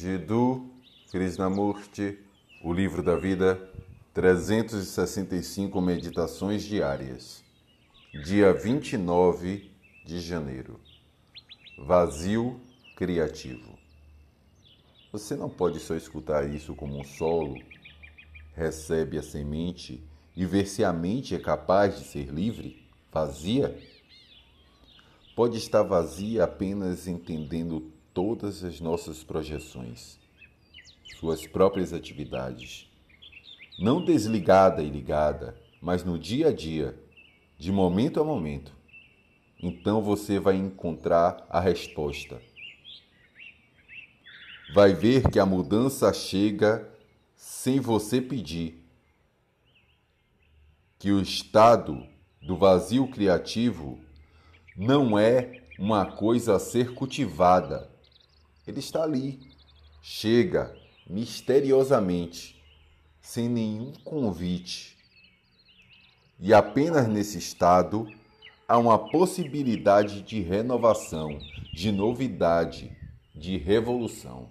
Jiddu Krishnamurti, O Livro da Vida, 365 Meditações Diárias. Dia 29 de janeiro. Vazio criativo. Você não pode só escutar isso como um solo, recebe a semente e ver se a mente é capaz de ser livre, vazia? Pode estar vazia apenas entendendo todas as nossas projeções, suas próprias atividades, não desligada e ligada, mas no dia a dia, de momento a momento. Então você vai encontrar a resposta. Vai ver que a mudança chega sem você pedir. Que o estado do vazio criativo não é uma coisa a ser cultivada, ele está ali, chega misteriosamente, sem nenhum convite. E apenas nesse estado há uma possibilidade de renovação, de novidade, de revolução.